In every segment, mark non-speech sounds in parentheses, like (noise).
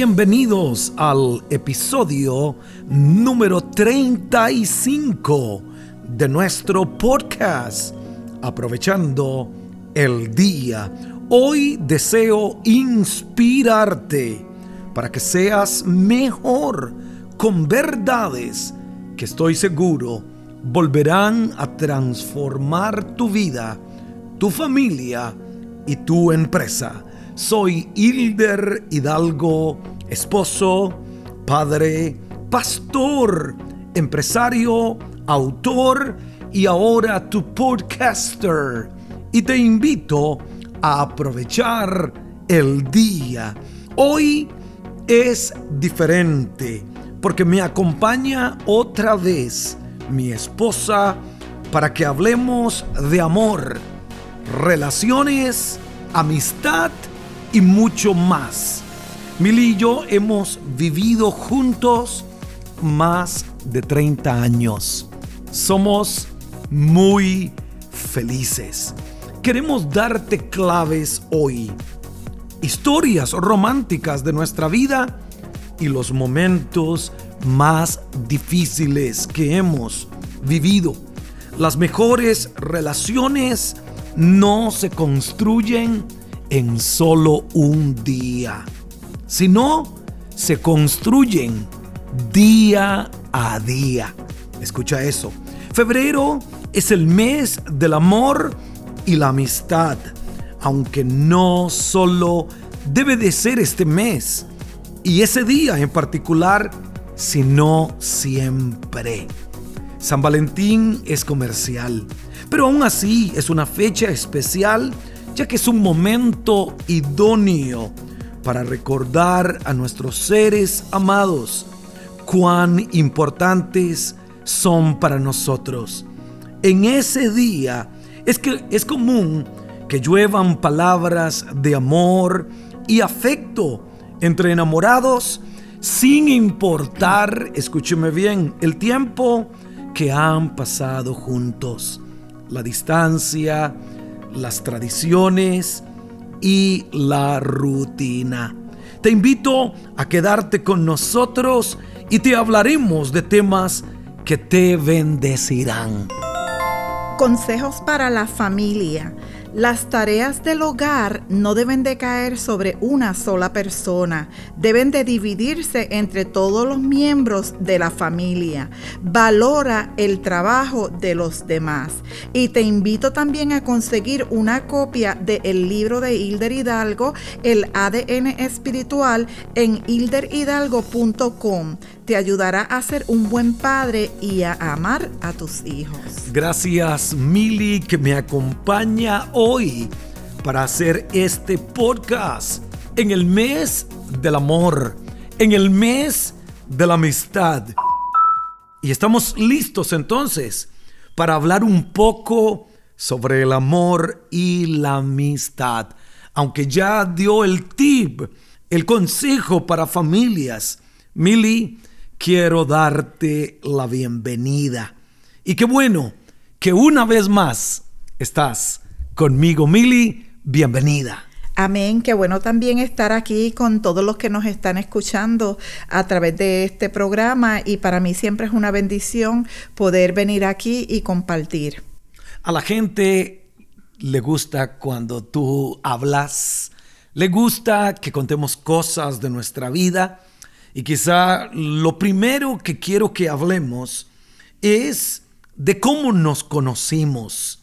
Bienvenidos al episodio número 35 de nuestro podcast, aprovechando el día. Hoy deseo inspirarte para que seas mejor con verdades que estoy seguro volverán a transformar tu vida, tu familia y tu empresa. Soy Hilder Hidalgo, esposo, padre, pastor, empresario, autor y ahora tu podcaster. Y te invito a aprovechar el día. Hoy es diferente porque me acompaña otra vez mi esposa para que hablemos de amor, relaciones, amistad y mucho más. Mili y yo hemos vivido juntos más de 30 años. Somos muy felices. Queremos darte claves hoy. Historias románticas de nuestra vida y los momentos más difíciles que hemos vivido. Las mejores relaciones no se construyen en solo un día, sino se construyen día a día. Escucha eso. Febrero es el mes del amor y la amistad, aunque no solo debe de ser este mes y ese día en particular, sino siempre. San Valentín es comercial, pero aún así es una fecha especial ya que es un momento idóneo para recordar a nuestros seres amados cuán importantes son para nosotros. En ese día es que es común que lluevan palabras de amor y afecto entre enamorados sin importar, escúcheme bien, el tiempo que han pasado juntos, la distancia, las tradiciones y la rutina. Te invito a quedarte con nosotros y te hablaremos de temas que te bendecirán. Consejos para la familia. Las tareas del hogar no deben de caer sobre una sola persona, deben de dividirse entre todos los miembros de la familia. Valora el trabajo de los demás. Y te invito también a conseguir una copia del libro de Hilder Hidalgo, El ADN Espiritual, en hilderhidalgo.com. Te ayudará a ser un buen padre y a amar a tus hijos. Gracias, Mili, que me acompaña hoy para hacer este podcast en el mes del amor, en el mes de la amistad. Y estamos listos entonces para hablar un poco sobre el amor y la amistad. Aunque ya dio el tip, el consejo para familias, Mili, quiero darte la bienvenida. Y qué bueno que una vez más estás conmigo, Mili. Bienvenida. Amén, qué bueno también estar aquí con todos los que nos están escuchando a través de este programa y para mí siempre es una bendición poder venir aquí y compartir. A la gente le gusta cuando tú hablas, le gusta que contemos cosas de nuestra vida y quizá lo primero que quiero que hablemos es de cómo nos conocimos,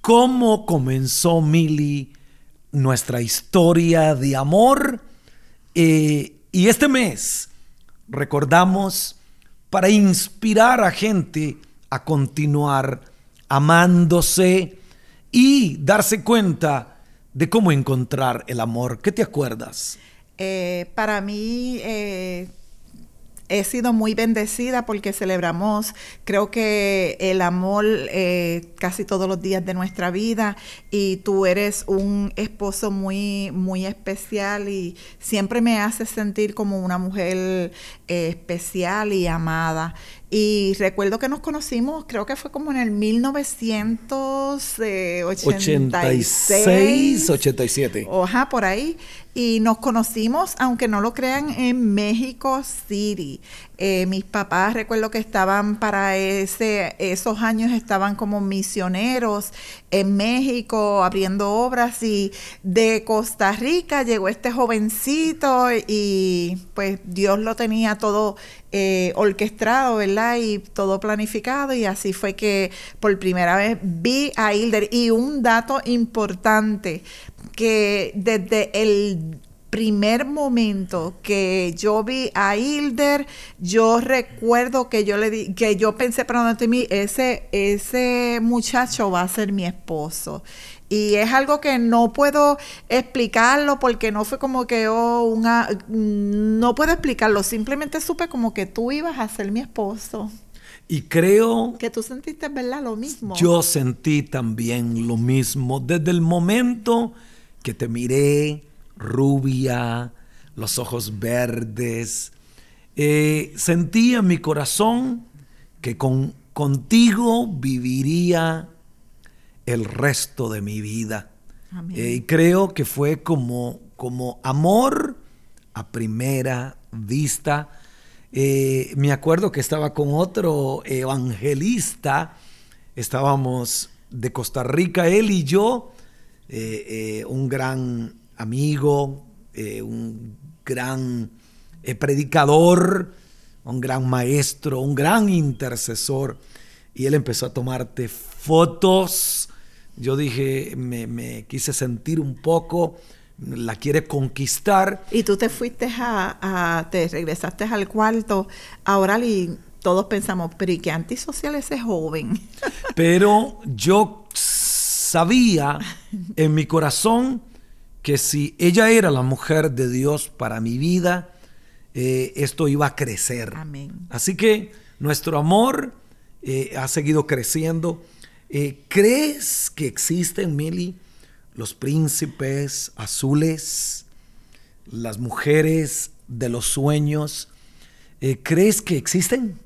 cómo comenzó Mili nuestra historia de amor. Eh, y este mes recordamos para inspirar a gente a continuar amándose y darse cuenta de cómo encontrar el amor. ¿Qué te acuerdas? Eh, para mí eh, he sido muy bendecida porque celebramos, creo que el amor eh, casi todos los días de nuestra vida y tú eres un esposo muy, muy especial y siempre me hace sentir como una mujer eh, especial y amada. Y recuerdo que nos conocimos, creo que fue como en el 1986, 87. Oja, por ahí. Y nos conocimos, aunque no lo crean, en México City. Eh, mis papás recuerdo que estaban para ese, esos años estaban como misioneros en México abriendo obras y de Costa Rica llegó este jovencito y pues Dios lo tenía todo eh, orquestado, ¿verdad? Y todo planificado y así fue que por primera vez vi a Hilder. Y un dato importante, que desde el primer momento que yo vi a Hilder, yo recuerdo que yo le di, que yo pensé para mí, ese, ese muchacho va a ser mi esposo. Y es algo que no puedo explicarlo porque no fue como que oh, una no puedo explicarlo, simplemente supe como que tú ibas a ser mi esposo. Y creo que tú sentiste, ¿verdad? Lo mismo. Yo sentí también lo mismo desde el momento que te miré, rubia, los ojos verdes. Eh, sentí en mi corazón que con, contigo viviría el resto de mi vida. Eh, y creo que fue como, como amor a primera vista. Eh, me acuerdo que estaba con otro evangelista, estábamos de Costa Rica, él y yo, eh, un gran amigo, un gran predicador, un gran maestro, un gran intercesor. Y él empezó a tomarte fotos yo dije, me, quise sentir un poco, la quiere conquistar. Y tú te fuiste a, te regresaste al cuarto, ahora y todos pensamos, pero ¿y qué antisocial ese joven? (laughs) Pero yo sabía en mi corazón que si ella era la mujer de Dios para mi vida, eh, esto iba a crecer. Amén. Así que nuestro amor eh, ha seguido creciendo eh, ¿Crees que existen, Mili, los príncipes azules, las mujeres de los sueños? Eh, ¿Crees que existen?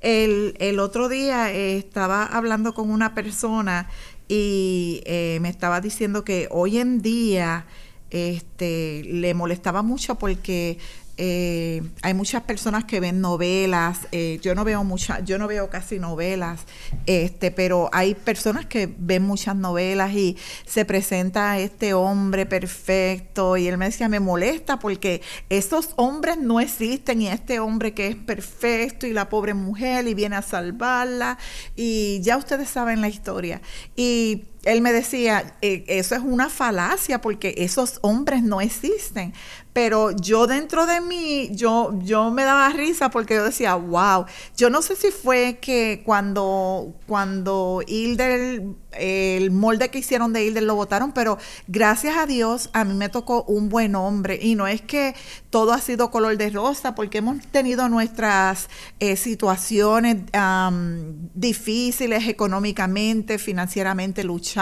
El, otro día eh, estaba hablando con una persona y me estaba diciendo que hoy en día este, le molestaba mucho porque eh, hay muchas personas que ven novelas, eh, yo no veo mucha, yo no veo casi novelas, este, pero hay personas que ven muchas novelas y se presenta este hombre perfecto y él me decía, me molesta porque esos hombres no existen y este hombre que es perfecto y la pobre mujer y viene a salvarla y ya ustedes saben la historia. Y él me decía, eh, eso es una falacia porque esos hombres no existen pero yo dentro de mí, yo, yo me daba risa porque yo decía, wow, yo no sé si fue que cuando, cuando Hilder, el molde que hicieron de Hilder lo votaron, pero gracias a Dios a mí me tocó un buen hombre. Y no es que todo ha sido color de rosa porque hemos tenido nuestras eh, situaciones difíciles económicamente, financieramente luchando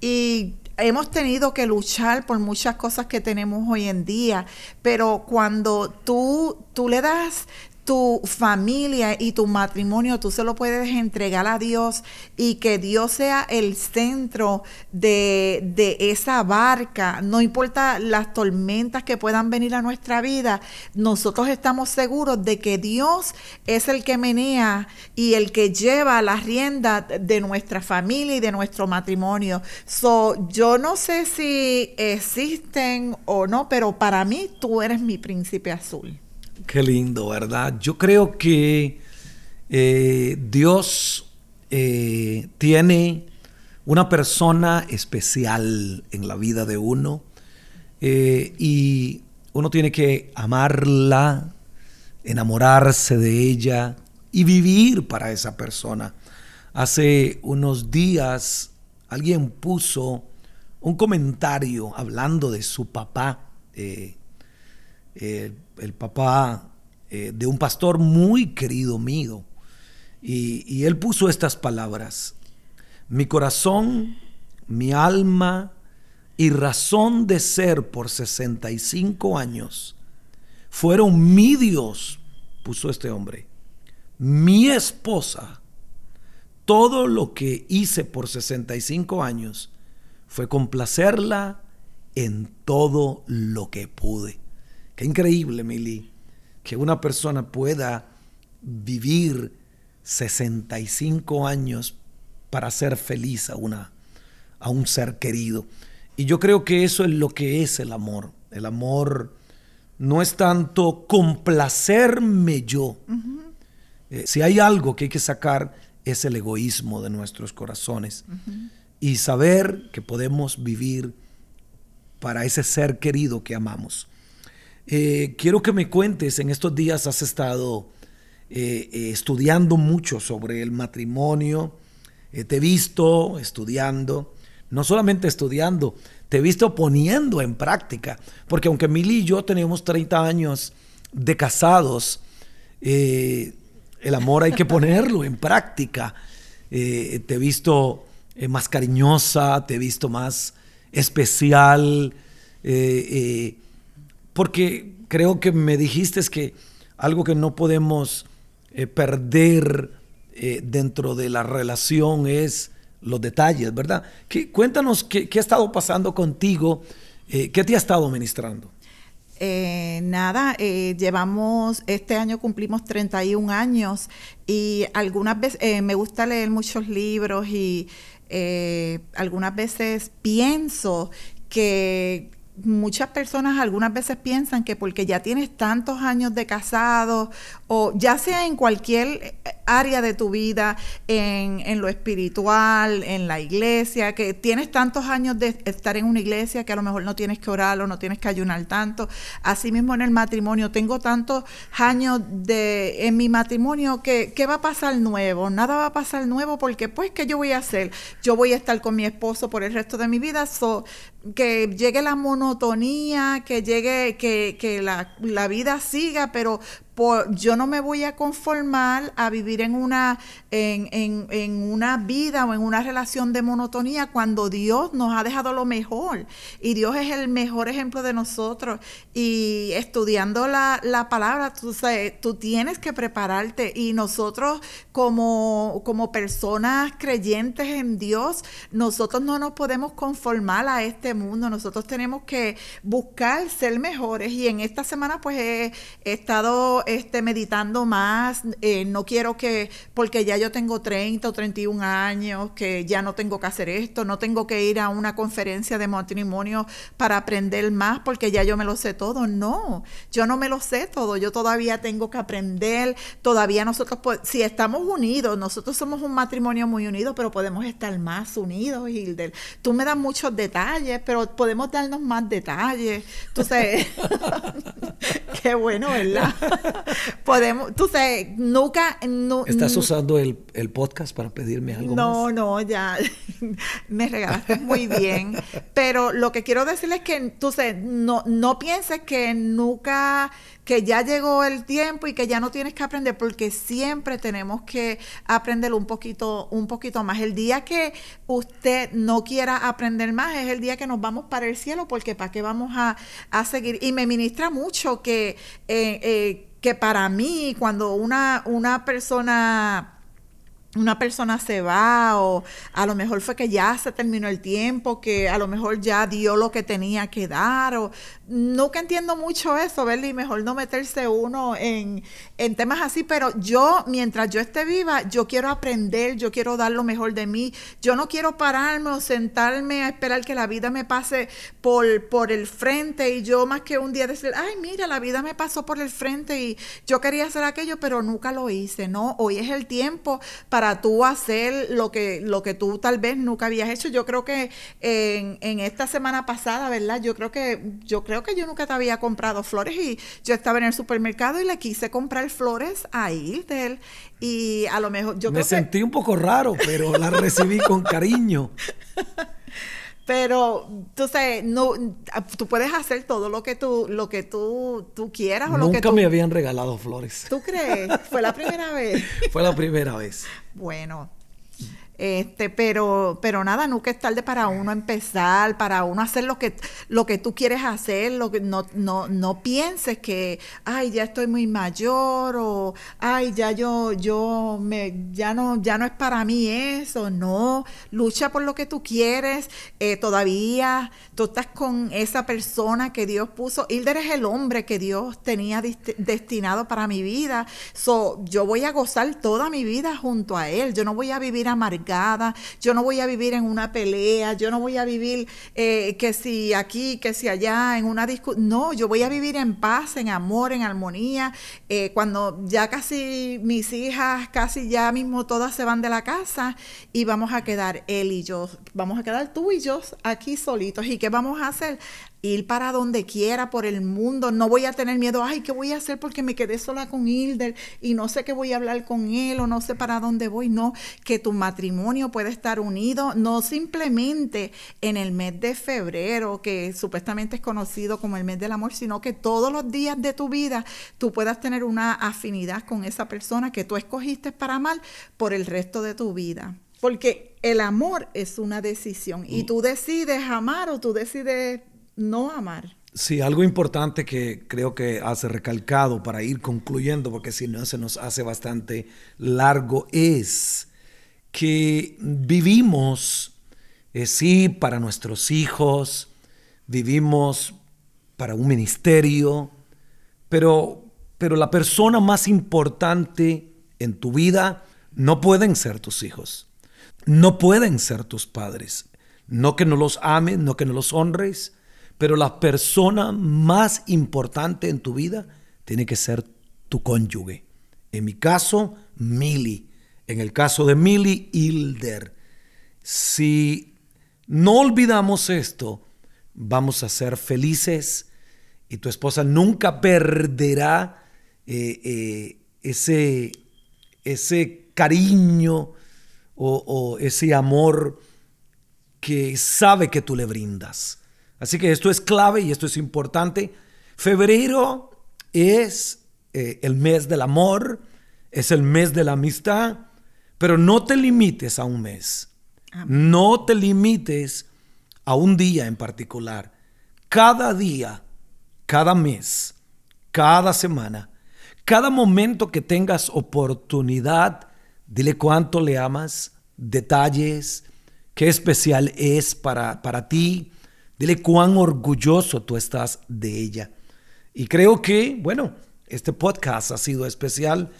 y hemos tenido que luchar por muchas cosas que tenemos hoy en día, pero cuando tú, tú le das tu familia y tu matrimonio, tú se lo puedes entregar a Dios y que Dios sea el centro de, esa barca. No importa las tormentas que puedan venir a nuestra vida, nosotros estamos seguros de que Dios es el que menea y el que lleva la rienda de nuestra familia y de nuestro matrimonio. So, yo no sé si existen o no, pero para mí tú eres mi príncipe azul. Qué lindo, ¿verdad? Yo creo que eh, Dios eh, tiene una persona especial en la vida de uno eh, y uno tiene que amarla, enamorarse de ella y vivir para esa persona. Hace unos días alguien puso un comentario hablando de su papá el papá eh, de un pastor muy querido mío. Y, él puso estas palabras, mi corazón, mi alma y razón de ser por 65 años fueron mi Dios, puso este hombre, mi esposa, todo lo que hice por 65 años fue complacerla en todo lo que pude. Qué increíble, Mili, que una persona pueda vivir 65 años para ser feliz a, una, a un ser querido. Y yo creo que eso es lo que es el amor. El amor no es tanto complacerme yo. Eh, si hay algo que hay que sacar es el egoísmo de nuestros corazones y saber que podemos vivir para ese ser querido que amamos. Eh, quiero que me cuentes, en estos días has estado eh, estudiando mucho sobre el matrimonio, te he visto estudiando, no solamente estudiando, te he visto poniendo en práctica, porque aunque Mili y yo tenemos 30 años de casados, eh, el amor hay que ponerlo en práctica. Eh, te he visto eh, más cariñosa, te he visto más especial, porque creo que me dijiste que algo que no podemos perder dentro de la relación es los detalles, ¿verdad? cuéntanos qué, ha estado pasando contigo, eh, qué te ha estado ministrando. Eh, nada, eh, llevamos, este año cumplimos 31 años y algunas veces me gusta leer muchos libros y algunas veces pienso que muchas personas algunas veces piensan que porque ya tienes tantos años de casado o ya sea en cualquier área de tu vida, en, en, lo espiritual, en la iglesia, que tienes tantos años de estar en una iglesia que a lo mejor no tienes que orar o no tienes que ayunar tanto. Asimismo en el matrimonio, tengo tantos años de, en mi matrimonio que ¿qué va a pasar nuevo? Nada va a pasar nuevo porque pues ¿qué yo voy a hacer? Yo voy a estar con mi esposo por el resto de mi vida, so, que llegue la monotonía, que llegue, que, que la, la vida siga, pero yo no me voy a conformar a vivir en una, en, una vida o en una relación de monotonía cuando Dios nos ha dejado lo mejor. Y Dios es el mejor ejemplo de nosotros. Y estudiando la, palabra, tú, tú tienes que prepararte. Y nosotros como, como personas creyentes en Dios, nosotros no nos podemos conformar a este mundo. Nosotros tenemos que buscar ser mejores. Y en esta semana pues he estado esté meditando más, eh, no quiero que, porque ya yo tengo 30 o 31 años, que ya no tengo que hacer esto, no tengo que ir a una conferencia de matrimonio para aprender más porque ya yo me lo sé todo. No, yo no me lo sé todo, yo todavía tengo que aprender, todavía nosotros, si estamos unidos, nosotros somos un matrimonio muy unido, pero podemos estar más unidos, Hilder. Tú me das muchos detalles, pero podemos darnos más detalles. Entonces, (laughs) (laughs) qué bueno, ¿verdad? (laughs) (laughs) podemos, tú sabes, nunca... ¿Estás usando el, podcast para pedirme algo no, más? No, no, ya (laughs) me regalaste muy bien. Pero lo que quiero decirles es que, tú sabes, no, no pienses que nunca que ya llegó el tiempo y que ya no tienes que aprender porque siempre tenemos que aprender un poquito un poquito más. El día que usted no quiera aprender más es el día que nos vamos para el cielo porque para qué vamos a, seguir. Y me ministra mucho que eh, eh, que para mí, cuando una, una persona una persona se va o a lo mejor fue que ya se terminó el tiempo, que a lo mejor ya dio lo que tenía que dar o nunca entiendo mucho eso, ¿verdad? Y mejor no meterse uno en, en temas así, pero yo mientras yo esté viva, yo quiero aprender, yo quiero dar lo mejor de mí, yo no quiero pararme o sentarme a esperar que la vida me pase por, por el frente y yo más que un día decir, ay, mira, la vida me pasó por el frente y yo quería hacer aquello, pero nunca lo hice, ¿no? Hoy es el tiempo para para tú hacer lo que, lo que tú tal vez nunca habías hecho. Yo creo que en, en esta semana pasada, ¿verdad? Yo creo que, yo creo que yo nunca te había comprado flores y yo estaba en el supermercado y le quise comprar flores a él y a lo mejor yo Me sentí un poco raro, pero la recibí con cariño. (laughs) Pero tú sabes, no, tú puedes hacer todo lo que tú, lo que tú, tú quieras o Nunca lo que me habían regalado flores. ¿Tú crees? Fue la primera vez. (laughs) Fue la primera vez. Bueno, Este, pero, pero nada, nunca es tarde para uno empezar, para uno hacer lo que, lo que tú quieres hacer, lo que no, no, no pienses que, ay, ya estoy muy mayor, o ay, ya yo, yo me, ya no, ya no es para mí eso. No, lucha por lo que tú quieres. Eh, todavía tú estás con esa persona que Dios puso. Hilder es el hombre que Dios tenía destinado para mi vida. So, yo voy a gozar toda mi vida junto a él. Yo no voy a vivir Yo no voy a vivir en una pelea. Yo no voy a vivir eh, que si aquí, que si allá, en una discusión. No, yo voy a vivir en paz, en amor, en armonía. Eh, cuando ya casi mis hijas, casi ya mismo todas se van de la casa y vamos a quedar él y yo. Vamos a quedar tú y yo aquí solitos. ¿Y qué vamos a hacer? Ir para donde quiera por el mundo. No voy a tener miedo, ay, ¿qué voy a hacer porque me quedé sola con Hilder y no sé qué voy a hablar con él o no sé para dónde voy? No, que tu matrimonio puede estar unido, no simplemente en el mes de febrero, que supuestamente es conocido como el mes del amor, sino que todos los días de tu vida tú puedas tener una afinidad con esa persona que tú escogiste para amar por el resto de tu vida. Porque el amor es una decisión y mm. tú decides amar o tú decides no amar. Sí, algo importante que creo que hace recalcado para ir concluyendo, porque si no se nos hace bastante largo, es que vivimos, eh, sí, para nuestros hijos, vivimos para un ministerio, pero, pero la persona más importante en tu vida no pueden ser tus hijos, no pueden ser tus padres. No que no los ames, no que no los honres, pero la persona más importante en tu vida tiene que ser tu cónyuge. En mi caso, Mili. En el caso de Mili, Hilder. Si no olvidamos esto, vamos a ser felices y tu esposa nunca perderá eh, eh, ese, ese cariño o, o ese amor que sabe que tú le brindas. Así que esto es clave y esto es importante. Febrero es eh, el mes del amor, es el mes de la amistad, pero no te limites a un mes. No te limites a un día en particular. Cada día, cada mes, cada semana, cada momento que tengas oportunidad, dile cuánto le amas, detalles, qué especial es para, para ti Dile cuán orgulloso tú estás de ella. Y creo que, bueno, este podcast ha sido especial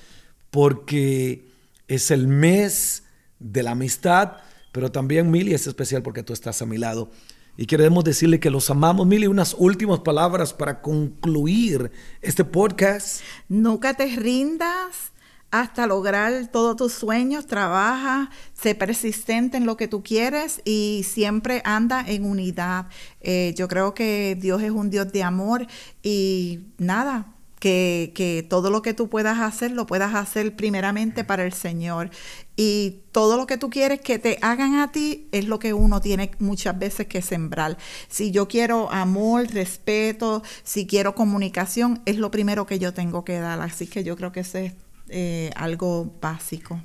porque es el mes de la amistad, pero también Mili es especial porque tú estás a mi lado. Y queremos decirle que los amamos. Mili, unas últimas palabras para concluir este podcast. Nunca te rindas hasta lograr todos tus sueños, trabaja, sé persistente en lo que tú quieres y siempre anda en unidad. Eh, yo creo que Dios es un Dios de amor y nada, que, que, todo lo que tú puedas hacer, lo puedas hacer primeramente para el Señor. Y todo lo que tú quieres que te hagan a ti es lo que uno tiene muchas veces que sembrar. Si yo quiero amor, respeto, si quiero comunicación, es lo primero que yo tengo que dar. Así que yo creo que ese es eh, algo básico.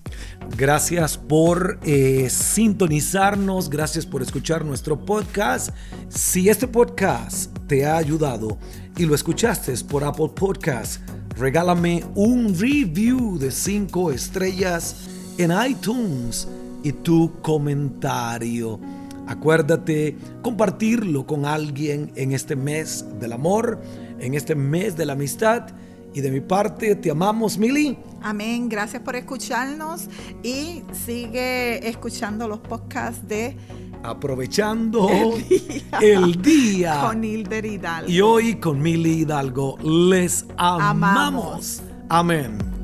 Gracias por eh, sintonizarnos, gracias por escuchar nuestro podcast. Si este podcast te ha ayudado y lo escuchaste por Apple Podcast, regálame un review de 5 estrellas en iTunes y tu comentario. Acuérdate compartirlo con alguien en este mes del amor, en este mes de la amistad y de mi parte, te amamos, Mili. Amén. Gracias por escucharnos y sigue escuchando los podcasts de Aprovechando el día, con Hilder Hidalgo. Y hoy con Mili Hidalgo les amamos. amamos. Amén.